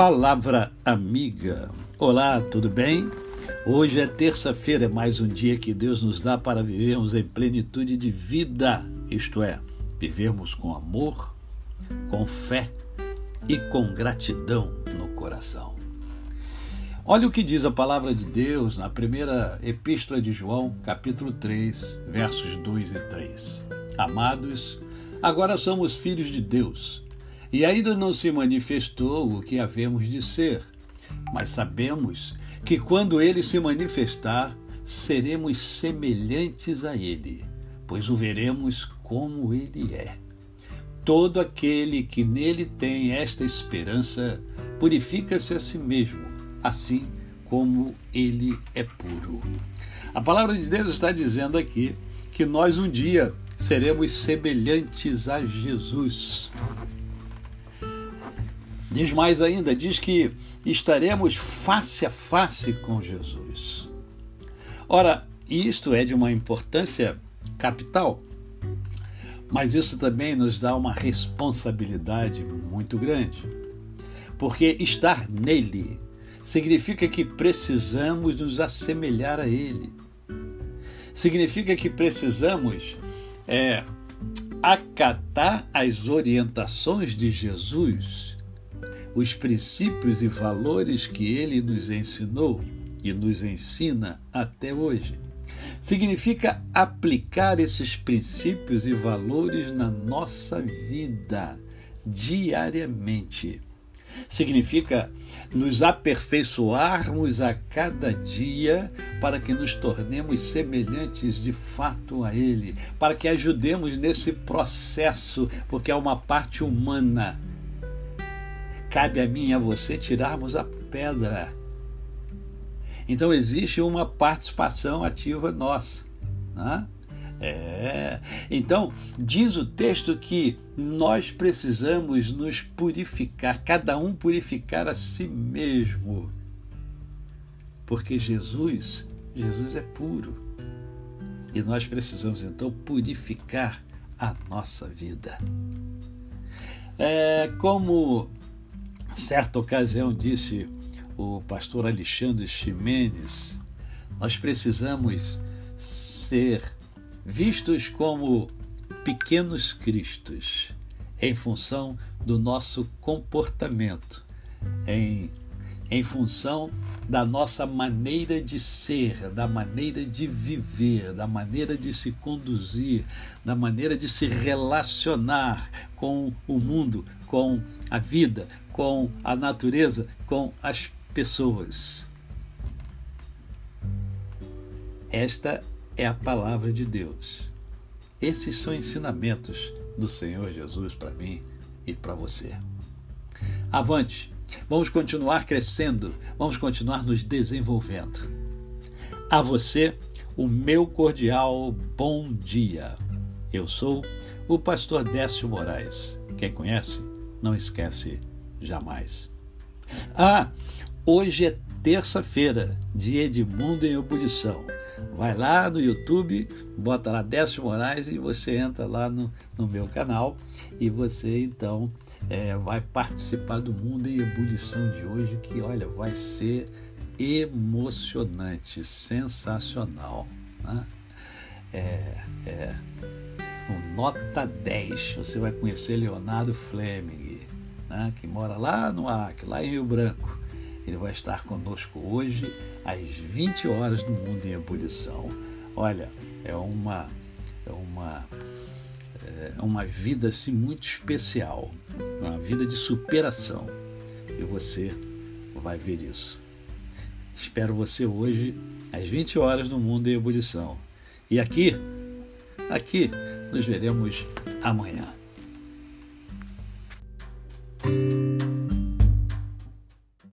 Palavra Amiga. Olá, tudo bem? Hoje é terça-feira, é mais um dia que Deus nos dá para vivermos em plenitude de vida, isto é, vivermos com amor, com fé e com gratidão no coração. Olha o que diz a palavra de Deus na primeira epístola de João, capítulo 3, versos 2 e 3. Amados, agora somos filhos de Deus e ainda não se manifestou o que havemos de ser, mas sabemos que quando ele se manifestar, seremos semelhantes a ele, pois o veremos como ele é. Todo aquele que nele tem esta esperança purifica-se a si mesmo, assim como ele é puro. A palavra de Deus está dizendo aqui que nós um dia seremos semelhantes a Jesus. Diz mais ainda, diz que estaremos face a face com Jesus. Ora, isto é de uma importância capital, mas isso também nos dá uma responsabilidade muito grande. Porque estar nele significa que precisamos nos assemelhar a ele. Significa que precisamos é, acatar as orientações de Jesus os princípios e valores que ele nos ensinou e nos ensina até hoje. Significa aplicar esses princípios e valores na nossa vida diariamente. Significa nos aperfeiçoarmos a cada dia para que nos tornemos semelhantes de fato a Ele, para que ajudemos nesse processo, porque é uma parte humana cabe a mim e a você tirarmos a pedra. Então existe uma participação ativa nossa. Né? É. Então, diz o texto que nós precisamos nos purificar, cada um purificar a si mesmo. Porque Jesus, Jesus é puro. E nós precisamos então purificar a nossa vida. É como Certa ocasião disse o pastor Alexandre Ximenes, nós precisamos ser vistos como pequenos cristos em função do nosso comportamento, em, em função da nossa maneira de ser, da maneira de viver, da maneira de se conduzir, da maneira de se relacionar com o mundo, com a vida, com a natureza, com as pessoas. Esta é a palavra de Deus. Esses são ensinamentos do Senhor Jesus para mim e para você. Avante, vamos continuar crescendo, vamos continuar nos desenvolvendo. A você, o meu cordial bom dia. Eu sou o pastor Décio Moraes. Quem conhece, não esquece jamais. Ah, hoje é terça-feira, dia de Mundo em Ebulição. Vai lá no YouTube, bota lá Décio Moraes e você entra lá no, no meu canal e você então é, vai participar do Mundo em Ebulição de hoje, que olha, vai ser emocionante, sensacional. Né? É, é, um nota 10. Você vai conhecer Leonardo Fleming né, que mora lá no Acre, lá em Rio Branco. Ele vai estar conosco hoje às 20 horas no Mundo em Ebulição. Olha, é uma é uma é uma vida assim muito especial, uma vida de superação. E você vai ver isso. Espero você hoje às 20 horas no Mundo em Ebulição. E aqui, aqui nos veremos amanhã. you